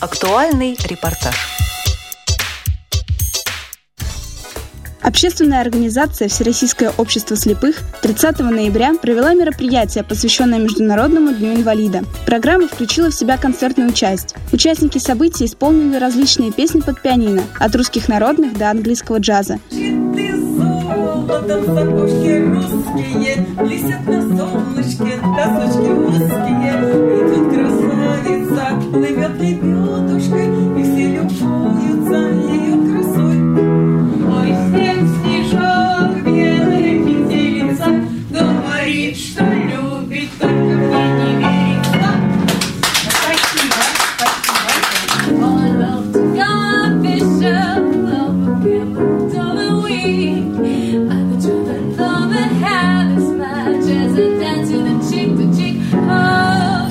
Актуальный репортаж. Общественная организация Всероссийское общество слепых 30 ноября провела мероприятие, посвященное Международному дню инвалида. Программа включила в себя концертную часть. Участники событий исполнили различные песни под пианино, от русских народных до английского джаза. и все любуются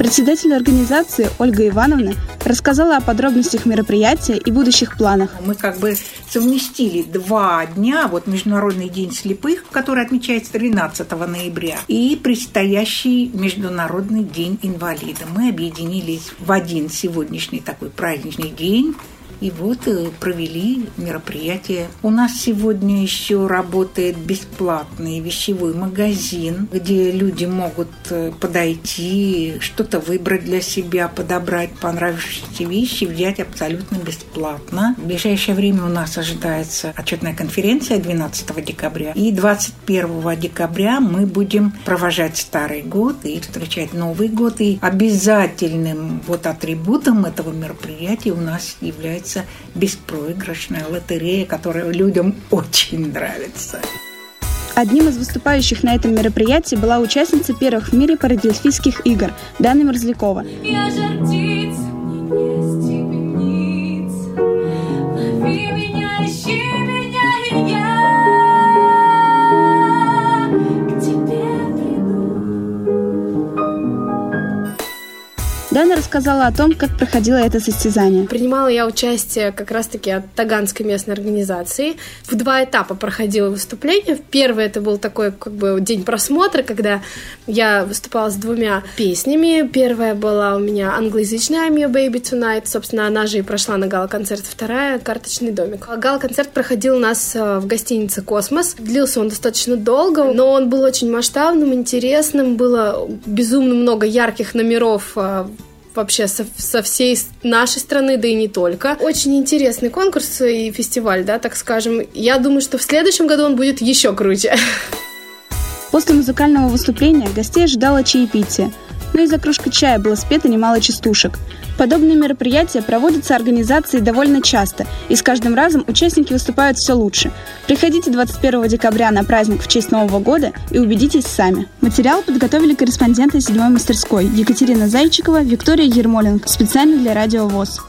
Председатель организации Ольга Ивановна рассказала о подробностях мероприятия и будущих планах. Мы как бы совместили два дня, вот Международный день слепых, который отмечается 13 ноября, и предстоящий Международный день инвалида. Мы объединились в один сегодняшний такой праздничный день и вот э, провели мероприятие. У нас сегодня еще работает бесплатный вещевой магазин, где люди могут э, подойти, что-то выбрать для себя, подобрать понравившиеся вещи, взять абсолютно бесплатно. В ближайшее время у нас ожидается отчетная конференция 12 декабря. И 21 декабря мы будем провожать Старый год и встречать Новый год. И обязательным вот атрибутом этого мероприятия у нас является называется беспроигрышная лотерея, которая людям очень нравится. Одним из выступающих на этом мероприятии была участница первых в мире парадельфийских игр Дана Мерзлякова. Я Дана рассказала о том, как проходило это состязание. Принимала я участие как раз-таки от Таганской местной организации. В два этапа проходило выступление. Первый это был такой как бы день просмотра, когда я выступала с двумя песнями. Первая была у меня англоязычная I'm Your Baby Tonight. Собственно, она же и прошла на гала-концерт. Вторая — «Карточный домик». Гала-концерт проходил у нас э, в гостинице «Космос». Длился он достаточно долго, но он был очень масштабным, интересным. Было безумно много ярких номеров э, вообще со, со всей нашей страны, да и не только. Очень интересный конкурс и фестиваль, да, так скажем. Я думаю, что в следующем году он будет еще круче. После музыкального выступления гостей ожидало чаепитие – но и за кружкой чая было спето немало частушек. Подобные мероприятия проводятся организацией довольно часто, и с каждым разом участники выступают все лучше. Приходите 21 декабря на праздник в честь Нового года и убедитесь сами. Материал подготовили корреспонденты седьмой мастерской Екатерина Зайчикова, Виктория Ермоленко, специально для Радио ВОЗ.